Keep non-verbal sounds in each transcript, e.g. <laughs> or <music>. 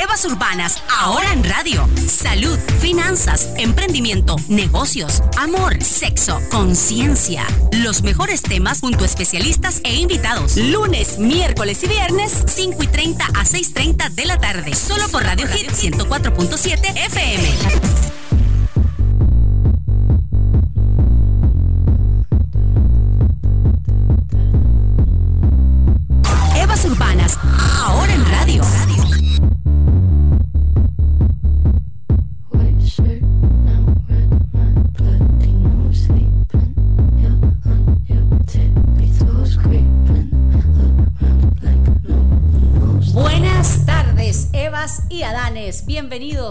Evas Urbanas, ahora en radio. Salud, finanzas, emprendimiento, negocios, amor, sexo, conciencia. Los mejores temas junto a especialistas e invitados. Lunes, miércoles y viernes, 5 y 30 a 6.30 de la tarde. Solo por Radio Hit 104.7 FM.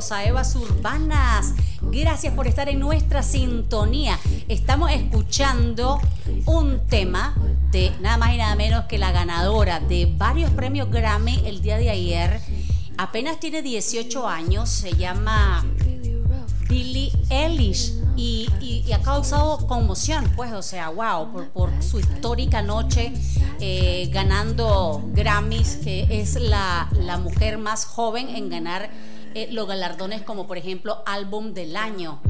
Bienvenidos a Evas Urbanas. Gracias por estar en nuestra sintonía. Estamos escuchando un tema de nada más y nada menos que la ganadora de varios premios Grammy el día de ayer. Apenas tiene 18 años, se llama Billie Eilish y, ha causado conmoción, pues, o sea, wow, por, su histórica noche eh, ganando Grammys, que es la, la mujer más joven en ganar eh, los galardones como por ejemplo álbum del año.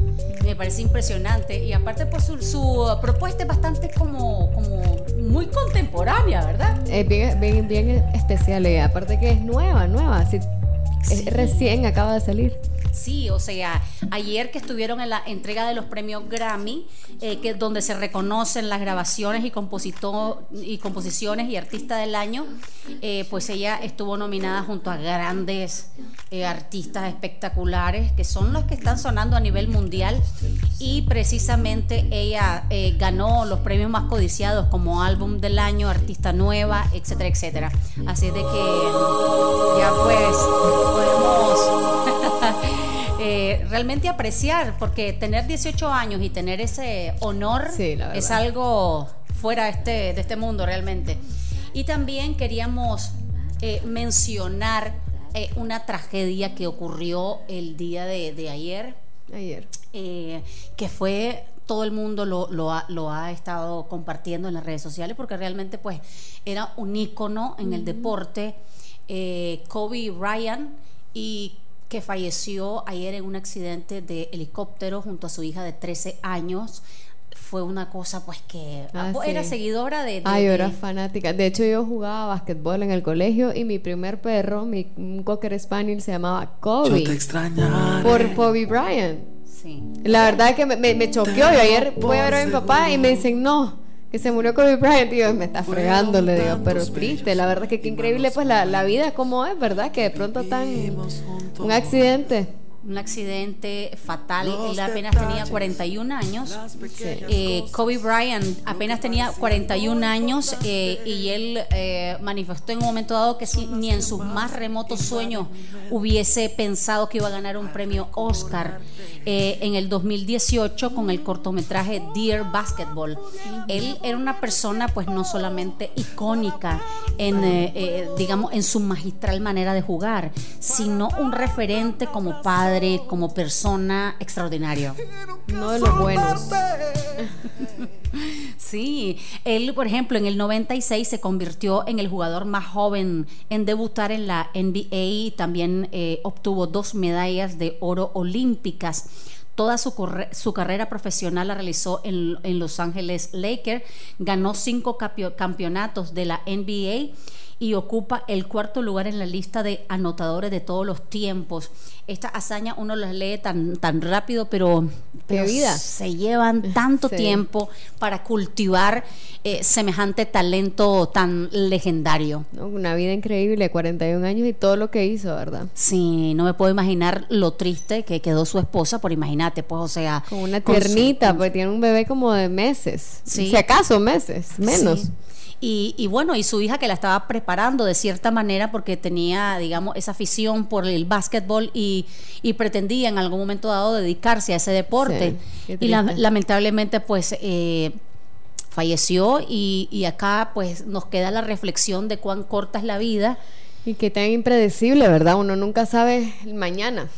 Me parece impresionante y aparte por pues, su, propuesta es bastante como, como muy contemporánea, ¿verdad? Es bien, bien, bien especial, y aparte que es nueva, nueva, recién acaba de salir. Sí, o sea, ayer que estuvieron en la entrega de los premios Grammy, eh, que donde se reconocen las grabaciones y, y composiciones y artista del año, eh, pues ella estuvo nominada junto a grandes eh, artistas espectaculares, que son los que están sonando a nivel mundial, y precisamente ella ganó los premios más codiciados como álbum del año, artista nueva, etcétera, etcétera. Así de que ya pues podemos... <laughs> Eh, realmente apreciar, porque tener 18 años y tener ese honor es algo fuera de este, de este mundo realmente. Y también queríamos eh, mencionar eh, una tragedia que ocurrió el día de, ayer. Ayer. que fue todo el mundo lo, lo, ha, lo, ha, estado compartiendo en las redes sociales porque realmente pues era un ícono en el deporte. Kobe Bryant y que falleció ayer en un accidente de helicóptero junto a su hija de 13 años. Fue una cosa pues que ah, era seguidora de, Ay, yo era fanática. De hecho, yo jugaba básquetbol en el colegio y mi primer perro, mi Cocker Spaniel, se llamaba Kobe. Yo te Por Kobe Bryant. Sí. La verdad que me, me, choqueó. Yo ayer voy a ver a mi papá y me dicen, no, que se murió Kobe Bryant, tío, me está fregando, le digo, pero triste, la verdad que qué increíble pues la, la vida como es, ¿verdad? Que de pronto tan un accidente un accidente fatal. Él apenas tenía 41 años. Eh, Kobe Bryant apenas tenía 41 años eh, y él eh, manifestó en un momento dado que ni en sus más remotos sueños hubiese pensado que iba a ganar un premio Oscar en el 2018 con el cortometraje Dear Basketball. Él era una persona pues no solamente icónica en, digamos, en su magistral manera de jugar, sino un referente como padre como persona extraordinario. No de los buenos. <laughs> sí, él, por ejemplo, en el 96 se convirtió en el jugador más joven en debutar en la NBA y también eh, obtuvo dos medallas de oro olímpicas. Toda su, su, carrera profesional la realizó en, en Los Ángeles Lakers, ganó cinco campeonatos de la NBA y ocupa el cuarto lugar en la lista de anotadores de todos los tiempos. Esta hazaña uno las lee tan, tan rápido, pero, vida. se llevan tanto tiempo para cultivar eh, semejante talento tan legendario. Una vida increíble, 41 años y todo lo que hizo, ¿verdad? Sí, no me puedo imaginar lo triste que quedó su esposa, por imagínate, pues, o sea... Como una tiernita, porque tiene un bebé como de meses, si acaso meses, menos. Y, bueno, y su hija que la estaba preparando de cierta manera porque tenía, digamos, esa afición por el básquetbol y, pretendía en algún momento dado dedicarse a ese deporte. y lamentablemente, pues... Eh, falleció y, y, acá pues nos queda la reflexión de cuán corta es la vida. Y que tan impredecible, ¿verdad? Uno nunca sabe el mañana.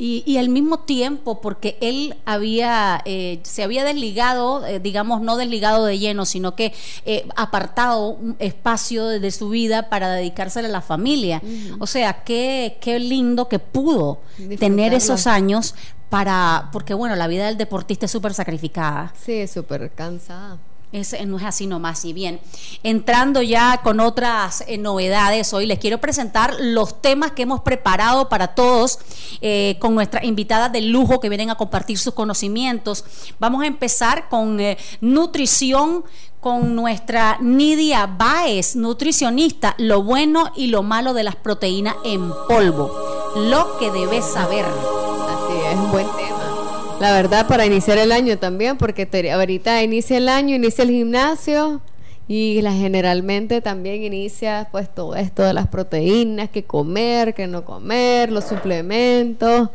Y, al mismo tiempo, porque él había, eh, se había desligado, eh, digamos, no desligado de lleno, sino que eh, apartado un espacio de, su vida para dedicarse a la familia. O sea, qué, qué lindo que pudo tener esos años para, porque bueno, la vida del deportista es súper sacrificada. Sí, súper cansada. Es, no es así nomás. Y bien, entrando ya con otras eh, novedades, hoy les quiero presentar los temas que hemos preparado para todos eh, con nuestras invitadas de lujo que vienen a compartir sus conocimientos. Vamos a empezar con eh, nutrición con nuestra Nidia Baez, nutricionista, lo bueno y lo malo de las proteínas en polvo, lo que debes saber. Así es, un buen tema. La verdad, para iniciar el año también, porque ahorita inicia el año, inicia el gimnasio y la, generalmente también inicia pues todo esto de las proteínas, que comer, que no comer, los suplementos.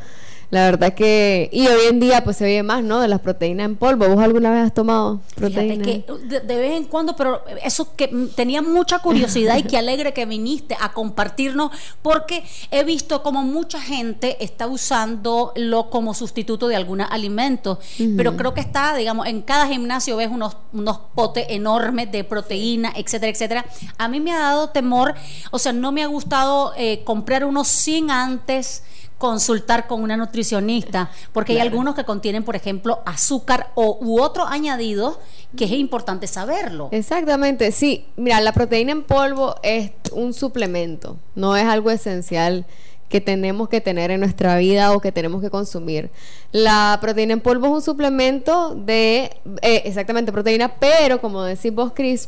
La verdad que, y hoy en día pues se oye más, ¿no? De las proteínas en polvo. ¿Vos alguna vez has tomado proteínas? que de, vez en cuando, pero eso que tenía mucha curiosidad y <laughs> qué alegre que viniste a compartirnos, porque he visto como mucha gente está usándolo como sustituto de algunos alimentos, pero creo que está, digamos, en cada gimnasio ves unos, unos potes enormes de proteína, etcétera, etcétera. A mí me ha dado temor, o sea, no me ha gustado eh, comprar unos sin antes consultar con una nutricionista, porque hay algunos que contienen, por ejemplo, azúcar o, u otros añadidos que es importante saberlo. Exactamente, sí. Mira, la proteína en polvo es un suplemento, no es algo esencial que tenemos que tener en nuestra vida o que tenemos que consumir. La proteína en polvo es un suplemento de, eh, exactamente, proteína, pero como decís vos, Cris,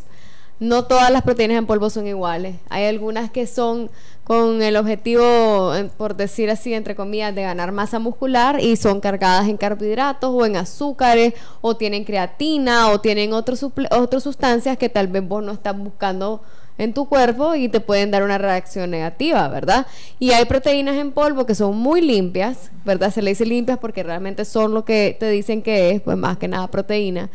no todas las proteínas en polvo son iguales. Hay algunas que son con el objetivo, por decir así, entre comillas, de ganar masa muscular y son cargadas en carbohidratos o en azúcares o tienen creatina o tienen otras sustancias que tal vez vos no estás buscando en tu cuerpo y te pueden dar una reacción negativa, ¿verdad? Y hay proteínas en polvo que son muy limpias, ¿verdad? Se le dice limpias porque realmente son lo que te dicen que es, pues más que nada proteína.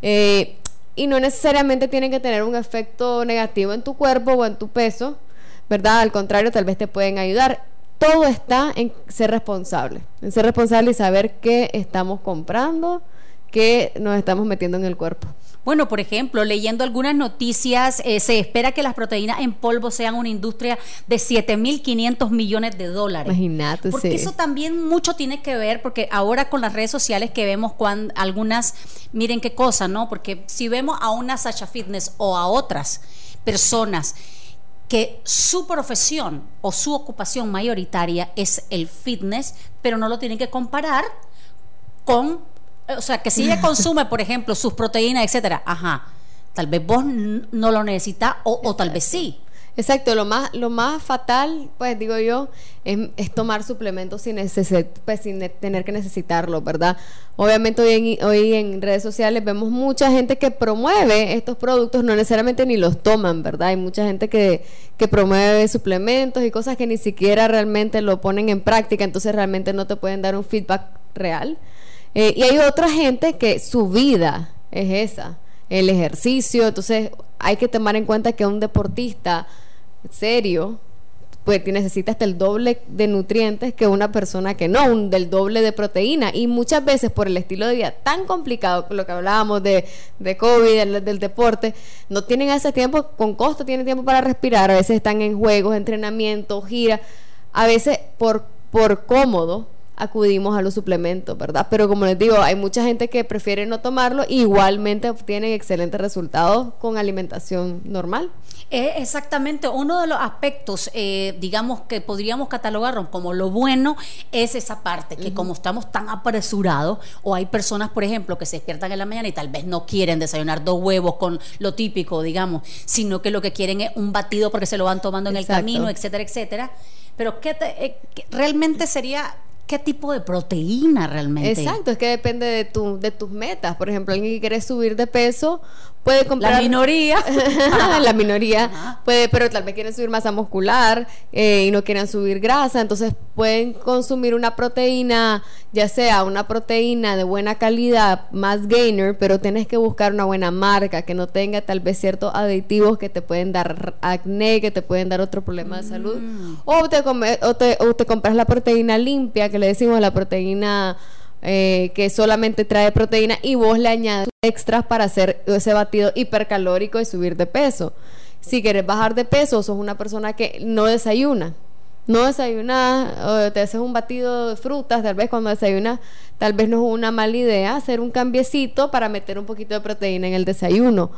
Eh, y no necesariamente tienen que tener un efecto negativo en tu cuerpo o en tu peso, ¿verdad? Al contrario, tal vez te pueden ayudar. Todo está en ser responsable, en ser responsable y saber qué estamos comprando, qué nos estamos metiendo en el cuerpo. Bueno, por ejemplo, leyendo algunas noticias, eh, se espera que las proteínas en polvo sean una industria de 7.500 millones de dólares. Imagínate. Porque eso también mucho tiene que ver, porque ahora con las redes sociales que vemos cuando algunas, miren qué cosa, ¿no? Porque si vemos a una Sacha Fitness o a otras personas que su profesión o su ocupación mayoritaria es el fitness, pero no lo tienen que comparar con o sea, que si ella consume, por ejemplo, sus proteínas, etcétera, ajá, tal vez vos no lo necesitas o, tal vez sí. Exacto, lo más, lo más fatal, pues digo yo, es, tomar suplementos sin, pues, sin tener que necesitarlo, ¿verdad? Obviamente hoy en, hoy en redes sociales vemos mucha gente que promueve estos productos, no necesariamente ni los toman, ¿verdad? Hay mucha gente que, que promueve suplementos y cosas que ni siquiera realmente lo ponen en práctica, entonces realmente no te pueden dar un feedback real. Eh, y hay otra gente que su vida es esa, el ejercicio. Entonces hay que tomar en cuenta que un deportista serio, pues necesita hasta el doble de nutrientes que una persona que no, un, del doble de proteína. Y muchas veces por el estilo de vida tan complicado, lo que hablábamos de, de COVID, del, deporte, no tienen ese tiempo, con costo tienen tiempo para respirar, a veces están en juegos, entrenamiento, gira, a veces por, por cómodo acudimos a los suplementos, ¿verdad? Pero como les digo, hay mucha gente que prefiere no tomarlo, igualmente obtienen excelentes resultados con alimentación normal. exactamente, uno de los aspectos, eh, digamos, que podríamos catalogarlo como lo bueno es esa parte, que como estamos tan apresurados, o hay personas, por ejemplo, que se despiertan en la mañana y tal vez no quieren desayunar dos huevos con lo típico, digamos, sino que lo que quieren es un batido porque se lo van tomando en el camino, etcétera, etcétera. Pero ¿qué eh, realmente sería qué tipo de proteína realmente. Exacto, es que depende de, tu, de tus metas. Por ejemplo, alguien que quiere subir de peso, puede comprar. <laughs> La minoría. la minoría puede, pero tal vez quieren subir masa muscular eh, y no quieren subir grasa, entonces pueden consumir una proteína, ya sea una proteína de buena calidad, más gainer, pero tienes que buscar una buena marca que no tenga tal vez ciertos aditivos que te pueden dar acné, que te pueden dar otro problema de salud. Mm. O, te o, te, o te compras la proteína limpia, que le decimos la proteína eh, que solamente trae proteína y vos le añades extras para hacer ese batido hipercalórico y subir de peso. Si quieres bajar de peso, sos una persona que no desayuna. No desayuna, o te haces un batido de frutas, tal vez cuando desayunas, tal vez no es una mala idea hacer un cambiecito para meter un poquito de proteína en el desayuno.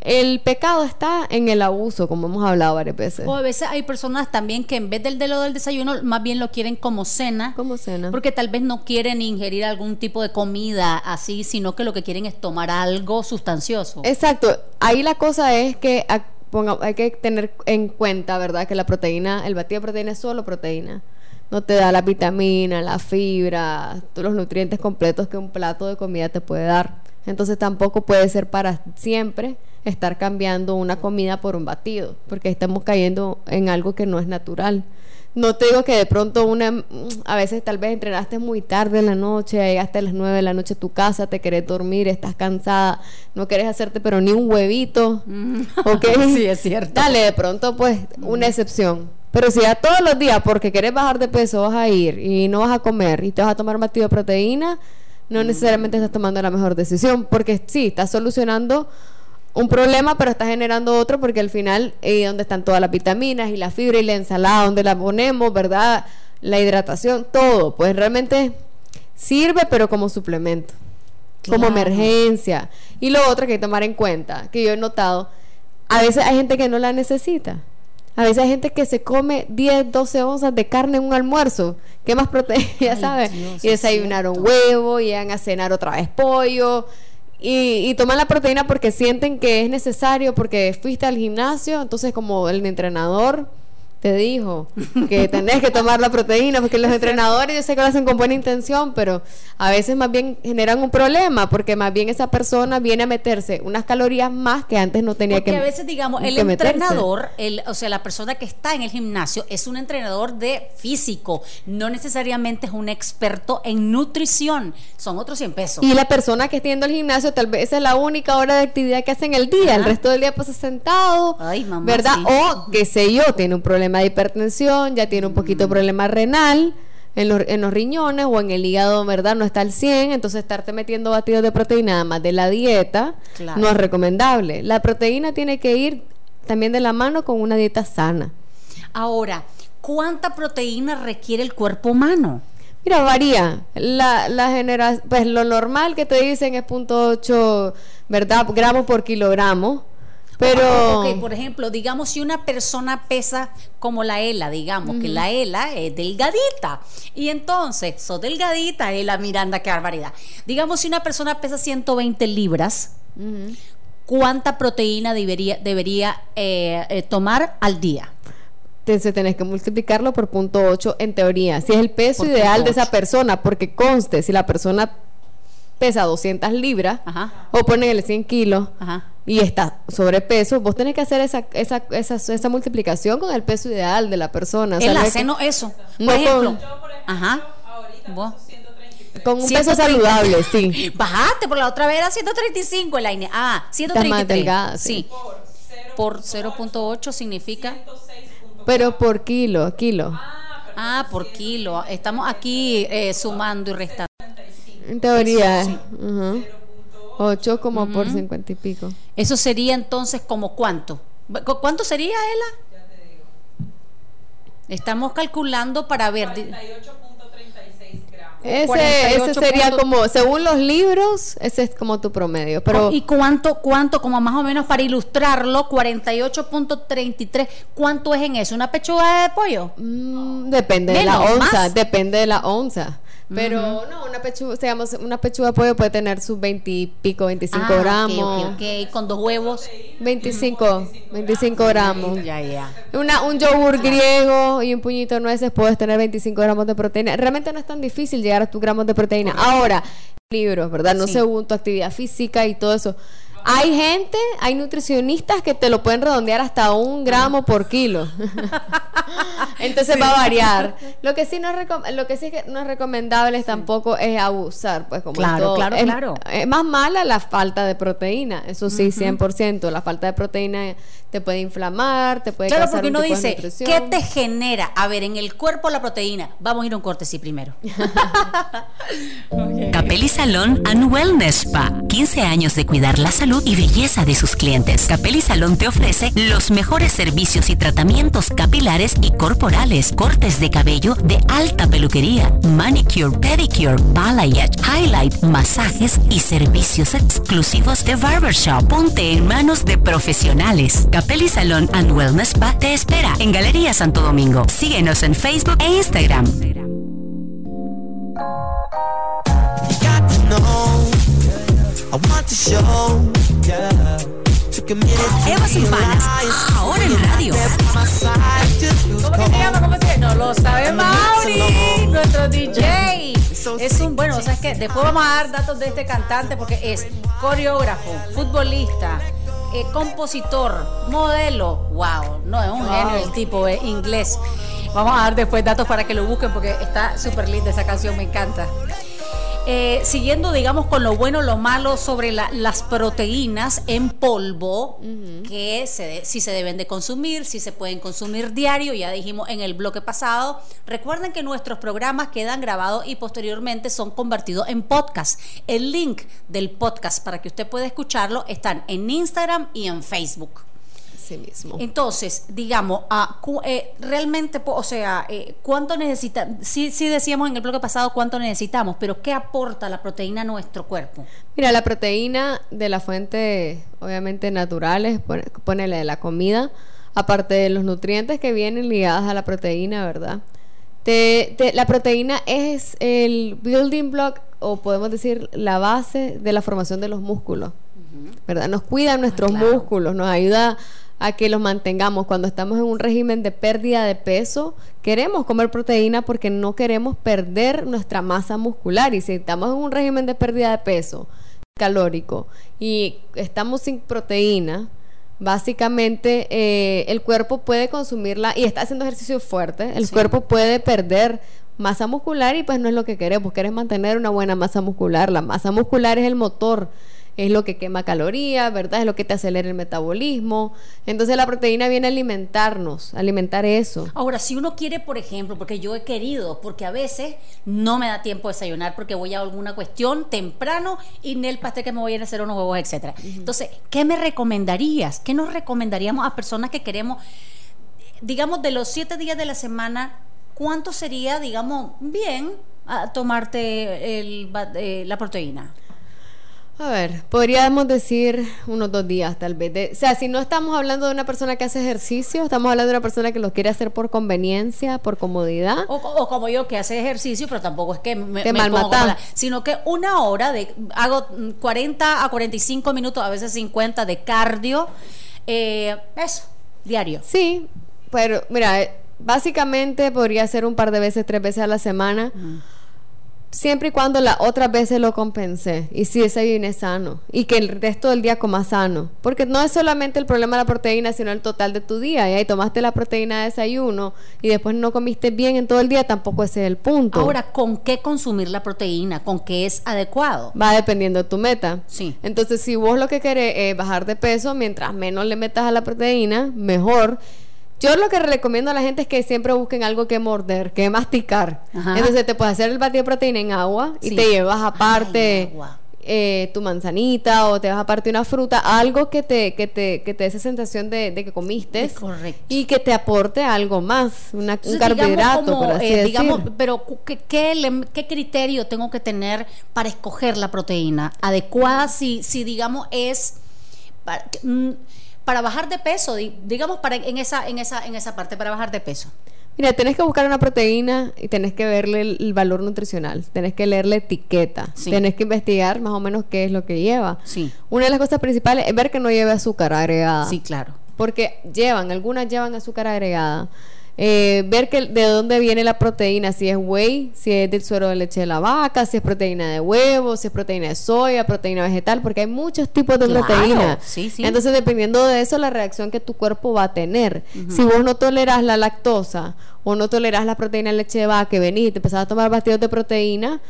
El pecado está en el abuso, como hemos hablado varias veces. O a veces hay personas también que en vez del de lo del desayuno, más bien lo quieren como cena. Como cena. Porque tal vez no quieren ingerir algún tipo de comida así, sino que lo que quieren es tomar algo sustancioso. Exacto. Ahí la cosa es que hay que tener en cuenta, ¿verdad? Que la proteína, el batido de proteína es solo proteína. No te da la vitamina, la fibra, todos los nutrientes completos que un plato de comida te puede dar. Entonces tampoco puede ser para siempre estar cambiando una comida por un batido, porque estamos cayendo en algo que no es natural. No te digo que de pronto una, a veces tal vez entrenaste muy tarde en la noche, llegaste a las 9 de la noche a tu casa, te querés dormir, estás cansada, no querés hacerte pero ni un huevito, mm. ¿ok? <laughs> sí, es cierto. Dale, de pronto pues una excepción. Pero si ya todos los días porque querés bajar de peso vas a ir y no vas a comer y te vas a tomar batido de proteína, no necesariamente estás tomando la mejor decisión, porque sí, estás solucionando un problema, pero está generando otro porque al final, eh, donde están todas las vitaminas y la fibra y la ensalada, donde la ponemos, ¿verdad? La hidratación, todo, pues realmente sirve, pero como suplemento, como emergencia. Y lo otro que hay que tomar en cuenta, que yo he notado, a veces hay gente que no la necesita. A veces hay gente que se come 10, 12 onzas de carne en un almuerzo. ¿Qué más proteína, <laughs> ya sabes? y desayunaron huevo, y llegan a cenar otra vez pollo y, toman la proteína porque sienten que es necesario, porque fuiste al gimnasio, entonces como el entrenador te dijo que <laughs> tenés que tomar la proteína, porque los entrenadores yo sé que lo hacen con buena intención, pero a veces más bien generan un problema, porque más bien esa persona viene a meterse unas calorías más que antes no tenía que Porque a veces, digamos, el entrenador, el, o sea, la persona que está en el gimnasio es un entrenador de físico, no necesariamente es un experto en nutrición, son otros 100 pesos. Y la persona que está yendo al gimnasio tal vez es la única hora de actividad que hace en el día, el resto del día pasa sentado, ¿verdad? O, qué sé yo, tiene un problema de hipertensión, ya tiene un poquito de mm. problema renal en los, en los riñones o en el hígado, ¿verdad? No está al 100, entonces estarte metiendo batidos de proteína además de la dieta no es recomendable. La proteína tiene que ir también de la mano con una dieta sana. Ahora, ¿cuánta proteína requiere el cuerpo humano? Mira, varía. La, la genera pues lo normal que te dicen es .8, ¿verdad? Gramos por kilogramo. Pero. Ok, por ejemplo, digamos si una persona pesa como la ELA, digamos, que la ELA es delgadita. Y entonces, sos delgadita, ELA Miranda, qué barbaridad. Digamos si una persona pesa 120 libras, ¿cuánta proteína debería, debería eh, eh, tomar al día? Entonces tenés que multiplicarlo por punto 8 en teoría. Si es el peso ideal de esa persona, porque conste, si la persona pesa 200 libras o ponele 100 kilos y está sobrepeso, vos tenés que hacer esa, esa, esa, esa multiplicación con el peso ideal de la persona. El aceno, eso. Por ejemplo, ajá. Con un peso saludable, sí. <gasps> Bajaste, por la otra vez era 135 el aire. Ah, 133. sí. Por 0.8 significa. Pero por kilo, kilo. Ah, por kilo. Estamos aquí eh, sumando y restando. En teoría. 8 como por 50 y pico. Eso sería entonces como cuánto? ¿Cuánto sería, Ela? Ya te digo. Estamos calculando para ver. 48.36 gramos. Ese, ese sería como, según los libros, ese es como tu promedio. Pero ¿Y cuánto, cuánto, como más o menos para ilustrarlo, 48.33, cuánto es en eso? ¿Una pechuga de pollo? Mm, depende de la onza, depende de la onza. Pero no, una pechuga, digamos, una pechuga de pollo puede tener sus 20 y pico, 25 ah, gramos. Ok, ok, con dos huevos. 25, 25 gramos. Ya, ya. Una, un yogur griego y un puñito de nueces puedes tener 25 gramos de proteína. Realmente no es tan difícil llegar a tus gramos de proteína. Ahora, libros, ¿verdad? No según tu actividad física y todo eso. Hay gente, hay nutricionistas que te lo pueden redondear hasta un gramo por kilo. <laughs> Entonces va a variar. Lo que sí no es, lo que sí que no es recomendable tampoco es abusar, pues como claro, claro, es, claro. Es más mala la falta de proteína, eso sí, 100%. La falta de proteína te puede inflamar, te puede Claro, porque uno dice, ¿qué te genera? A ver, en el cuerpo la proteína. Vamos a ir a un corte, sí, primero. <laughs> Capelli Salón and Wellness Spa. 15 años de cuidar la salud y belleza de sus clientes. Capelli Salón te ofrece los mejores servicios y tratamientos capilares y corporales, cortes de cabello de alta peluquería, manicure, pedicure, balayage, highlight, masajes y servicios exclusivos de barbershop. Ponte en manos de profesionales. Capelli Salón and Wellness Spa te espera en Galería Santo Domingo. Síguenos en Facebook e Instagram. Evas Urbanas, ahora en radio. ¿Cómo que se llama? ¿Cómo se llama? No lo sabe Mauri, nuestro DJ. Es un, bueno, o sea, es que después vamos a dar datos de este cantante porque es coreógrafo, futbolista, eh, compositor, modelo. Wow, no, es un genio el tipo, es inglés. Vamos a dar después datos para que lo busquen porque está súper linda esa canción, me encanta. Eh, siguiendo, digamos, con lo bueno, lo malo sobre las proteínas en polvo, que si se deben de consumir, si se pueden consumir diario, ya dijimos en el bloque pasado. Recuerden que nuestros programas quedan grabados y posteriormente son convertidos en podcast. El link del podcast para que usted pueda escucharlo están en Instagram y en Facebook mismo. Entonces, digamos, eh, realmente, o sea, eh, ¿cuánto necesita? Sí, sí decíamos en el bloque pasado cuánto necesitamos, pero ¿qué aporta la proteína a nuestro cuerpo? Mira, la proteína de la fuente, obviamente naturales, ponele de la comida, aparte de los nutrientes que vienen ligados a la proteína, ¿verdad? la proteína es el building block o podemos decir la base de la formación de los músculos, ¿verdad? Nos cuida nuestros ah, músculos, nos ayuda a que los mantengamos. Cuando estamos en un régimen de pérdida de peso, queremos comer proteína porque no queremos perder nuestra masa muscular. Y si estamos en un régimen de pérdida de peso calórico y estamos sin proteína, básicamente eh, el cuerpo puede consumirla y está haciendo ejercicio fuerte, el cuerpo puede perder masa muscular y pues no es lo que queremos, queremos mantener una buena masa muscular. La masa muscular es el motor es lo que quema calorías, ¿verdad? Es lo que te acelera el metabolismo. Entonces la proteína viene a alimentarnos, alimentar eso. Ahora, si uno quiere, por ejemplo, porque yo he querido, porque a veces no me da tiempo de desayunar porque voy a alguna cuestión temprano y en el pastel que me voy a hacer unos huevos, etcétera. Entonces, ¿qué me recomendarías? ¿Qué nos recomendaríamos a personas que queremos, digamos, de los siete días de la semana, cuánto sería, digamos, bien a tomarte el, eh, la proteína? A ver, podríamos decir unos dos días tal vez. o sea, si no estamos hablando de una persona que hace ejercicio, estamos hablando de una persona que lo quiere hacer por conveniencia, por comodidad. O, como yo que hace ejercicio, pero tampoco es que me, me pongo sino que una hora de hago 40 a 45 minutos, a veces 50 de cardio, eh, eso, diario. Sí, pero mira, eh, básicamente podría ser un par de veces, tres veces a la semana siempre y cuando la otra vez lo compensé y si desayuné sano y que el resto del día coma sano. Porque no es solamente el problema de la proteína sino el total de tu día. Y ahí tomaste la proteína de desayuno y después no comiste bien en todo el día tampoco ese es el punto. Ahora con qué consumir la proteína con qué es adecuado va dependiendo de tu meta. Sí. Entonces si vos lo que querés es bajar de peso mientras menos le metas a la proteína mejor yo lo que recomiendo a la gente es que siempre busquen algo que morder, que masticar. Entonces te puedes hacer el batido de proteína en agua y te llevas aparte eh, tu manzanita o te vas aparte una fruta, algo que te, que te, que te dé esa sensación de, que comiste y que te aporte algo más, una, un carbohidrato, por así eh, digamos, pero ¿qué, ¿qué, criterio tengo que tener para escoger la proteína adecuada si, si digamos es... Mm, para bajar de peso, digamos para en esa, en esa, en esa parte, para bajar de peso? Mira, tenés que buscar una proteína y tenés que verle el, valor nutricional, tenés que leer la etiqueta, tenés que investigar más o menos qué es lo que lleva. Sí. Una de las cosas principales es ver que no lleve azúcar agregada. Sí, claro. Porque llevan, algunas llevan azúcar agregada. Eh, ver que, de dónde viene la proteína, si es whey, si es del suero de leche de la vaca, si es proteína de huevo, si es proteína de soya, proteína vegetal, porque hay muchos tipos de proteína. Entonces, dependiendo de eso, la reacción que tu cuerpo va a tener. Si vos no toleras la lactosa o no toleras la proteína de leche de vaca, que venís y te empezás a tomar batidos de proteína,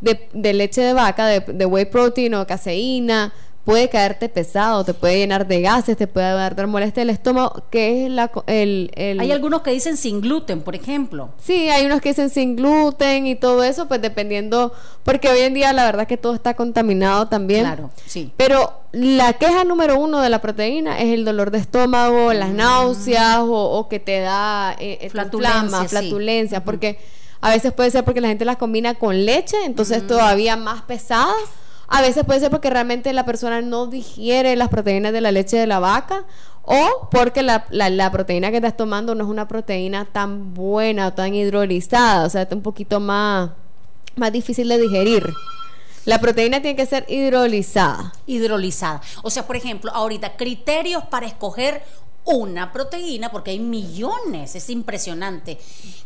de, leche de vaca, de, de whey protein o caseína, puede caerte pesado, te puede llenar de gases, te puede dar molestia el estómago, que es la, el, Hay algunos que dicen sin gluten, por ejemplo. Sí, hay unos que dicen sin gluten y todo eso, pues dependiendo, porque hoy en día la verdad que todo está contaminado también. Claro, sí. Pero la queja número uno de la proteína es el dolor de estómago, las mm. náuseas o, que te da eh, eh flatulencia, flatulencia, porque a veces puede ser porque la gente las combina con leche, entonces mm. todavía más pesada a veces puede ser porque realmente la persona no digiere las proteínas de la leche de la vaca o porque la, proteína que estás tomando no es una proteína tan buena o tan hidrolizada, o sea, está un poquito más, más difícil de digerir. La proteína tiene que ser hidrolizada. Hidrolizada. O sea, por ejemplo, ahorita, criterios para escoger una proteína, porque hay millones, es impresionante.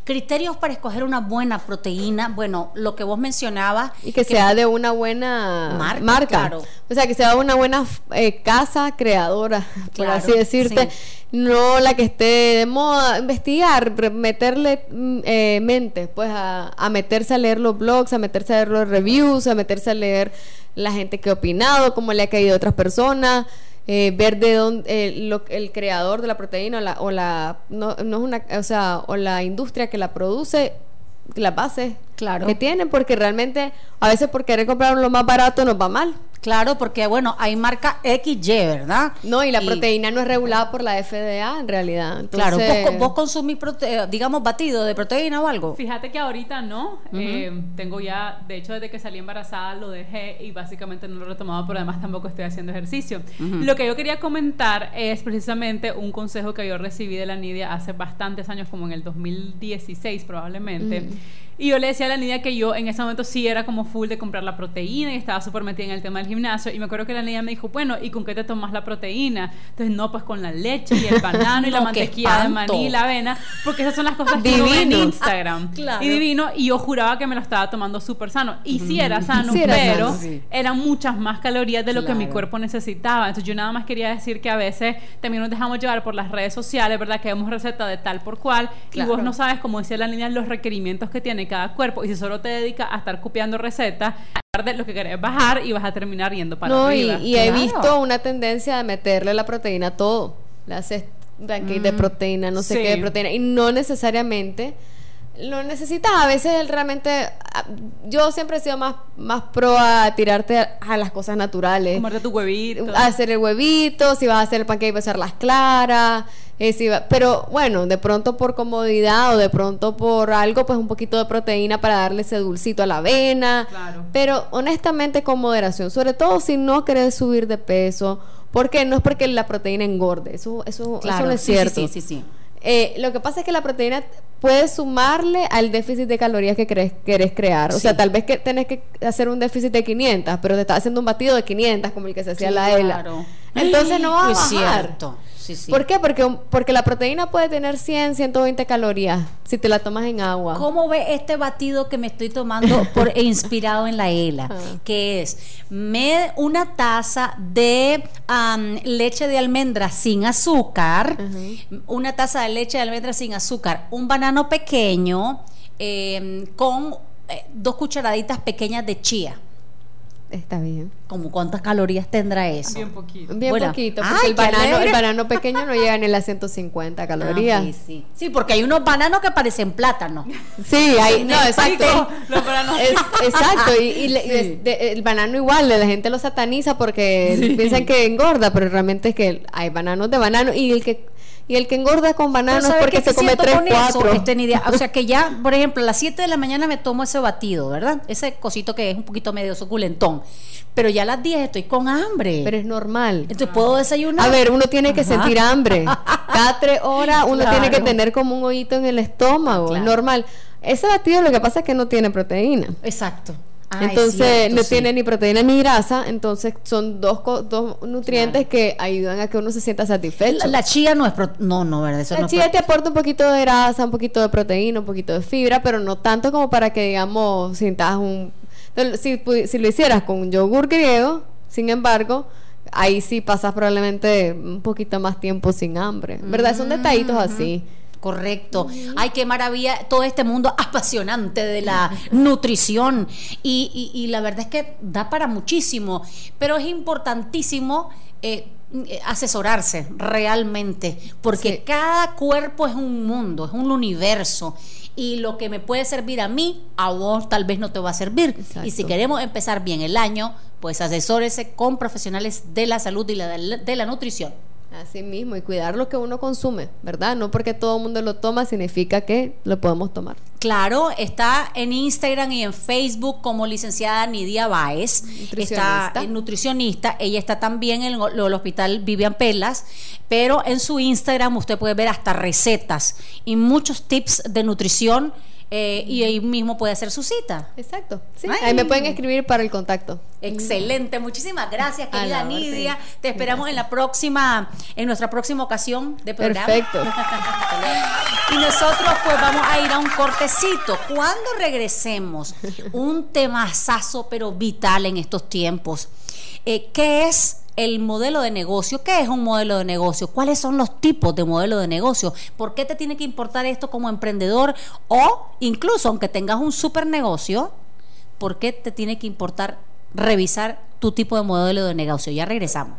Criterios para escoger una buena proteína, bueno, lo que vos mencionabas. Y que, sea de una buena marca. O sea, que sea una buena eh, casa creadora, por así decirte. No la que esté de moda. Investigar, meterle mm, eh, mente, pues a, a meterse a leer los blogs, a meterse a leer los reviews, a meterse a leer la gente que ha opinado, cómo le ha caído a otras personas. Eh, ver de dónde eh, el creador de la proteína o la, o la no, no, es una o sea o la industria que la produce la base claro. que tienen porque realmente a veces por querer comprar lo más barato nos va mal Claro, porque bueno, hay marca XY, ¿verdad? No, y la proteína no es regulada por la FDA en realidad. Claro, ¿vos, consumís, eh, digamos, batido de proteína o algo? Fíjate que ahorita no. Eh, tengo ya, de hecho, desde que salí embarazada lo dejé y básicamente no lo he retomado, pero además tampoco estoy haciendo ejercicio. Lo que yo quería comentar es precisamente un consejo que yo recibí de la Nidia hace bastantes años, como en el 2016 probablemente. Y yo le decía a la niña que yo en ese momento sí era como full de comprar la proteína y estaba súper metida en el tema del gimnasio. Y me acuerdo que la niña me dijo, bueno, ¿y con qué te tomas la proteína? Entonces, no, pues con la leche y el <laughs> banano y la mantequilla de maní y la avena, porque esas son las cosas que yo en Instagram. <laughs> Y divino, y yo juraba que me lo estaba tomando súper sano. Y sí era sano, pero eran muchas más calorías de lo que mi cuerpo necesitaba. Entonces, yo nada más quería decir que a veces también nos dejamos llevar por las redes sociales, ¿verdad? Que vemos receta de tal por cual, y vos no sabes, como decía la niña, los requerimientos que tiene cada cuerpo y si solo te dedicas a estar copiando recetas, de lo que querés bajar y vas a terminar yendo para no, arriba. Y, y he visto una tendencia de meterle la proteína a todo. Le haces de mm, proteína, no sé qué de proteína. Y no necesariamente lo necesitas. A veces realmente. Yo siempre he sido más, más pro a tirarte a, las cosas naturales. Comerte tu huevito. A hacer el huevito, si vas a hacer el pancake, hacer las claras pero bueno, de pronto por comodidad o de pronto por algo, pues un poquito de proteína para darle ese dulcito a la avena. Pero honestamente con moderación, sobre todo si no querés subir de peso, porque no es porque la proteína engorde, eso, eso, eso no es cierto. Sí, sí, sí, eh, lo que pasa es que la proteína puede sumarle al déficit de calorías que querés, crear. O sea, tal vez que tenés que hacer un déficit de 500, pero te estás haciendo un batido de 500 como el que se hacía la ELA. Entonces no va a bajar. ¿Por qué? Porque, porque la proteína puede tener 100, 120 calorías si te la tomas en agua. ¿Cómo ve este batido que me estoy tomando por, <laughs> e inspirado en la ELA? Ah. Que es me, una taza de leche de almendra sin azúcar, una taza de leche de almendra sin azúcar, un banano pequeño em, con eh, dos cucharaditas pequeñas de chía. Está bien. ¿Cómo cuántas calorías tendrá eso? Bien poquito. Bien poquito, porque el, banano, el, banano, pequeño no llega ni a las 150 calorías. sí, sí. sí, porque hay unos bananos que parecen plátanos. Sí, hay, no, exacto. <laughs> exacto, y, el banano igual, la gente lo sataniza porque piensan que engorda, pero realmente es que hay bananos de banano y el que y el que engorda con bananos porque se come tres, cuatro. Este, idea. O sea que ya, <laughs> por ejemplo, a las 7 de la mañana me tomo ese batido, ¿verdad? Ese cosito que es un poquito medio suculentón. Pero ya a las 10 estoy con hambre. Pero es normal. Entonces puedo desayunar. A ver, uno tiene que sentir hambre. <laughs> Cada tres horas uno tiene que tener como un hoyito en el estómago. Es normal. Ese batido lo que pasa es que no tiene proteína. Exacto. Ah, entonces no tiene ni proteína ni grasa, entonces son dos, dos nutrientes que ayudan a que uno se sienta satisfecho. La, chía no es no, no, ¿verdad? la chía te aporta un poquito de grasa, un poquito de proteína, un poquito de fibra, pero no tanto como para que digamos sientas un si, si lo hicieras con un yogur griego, sin embargo, ahí sí pasas probablemente un poquito más tiempo sin hambre, ¿verdad? Son detallitos así. Correcto. Ay, qué maravilla todo este mundo <laughs> apasionante de la nutrición. Y, la verdad es que da para muchísimo, pero es importantísimo eh, asesorarse realmente, porque cada cuerpo es un mundo, es un universo. Y lo que me puede servir a mí, a vos tal vez no te va a servir. Y si queremos empezar bien el año, pues asesórese con profesionales de la salud y la de la nutrición. Así mismo, y cuidar lo que uno consume, ¿verdad? No porque todo el mundo lo toma significa que lo podemos tomar. Claro, está en Instagram y en Facebook como licenciada Nidia Baez. Está nutricionista. Ella está también en el, hospital Vivian Pelas, pero en su Instagram usted puede ver hasta recetas y muchos tips de nutrición eh, y ahí mismo puede hacer su cita. Exacto. Ahí me pueden escribir para el contacto. Excelente, muchísimas gracias, querida Nidia. Te esperamos en la próxima, en nuestra próxima ocasión de programa. Perfecto. <laughs> y nosotros pues vamos a ir a un cortecito. Cuando regresemos, un temazazo pero vital en estos tiempos. Eh, ¿Qué es el modelo de negocio. ¿Qué es un modelo de negocio? ¿Cuáles son los tipos de modelo de negocio? ¿Por qué te tiene que importar esto como emprendedor? O incluso aunque tengas un super negocio, ¿por qué te tiene que importar revisar tu tipo de modelo de negocio? Ya regresamos.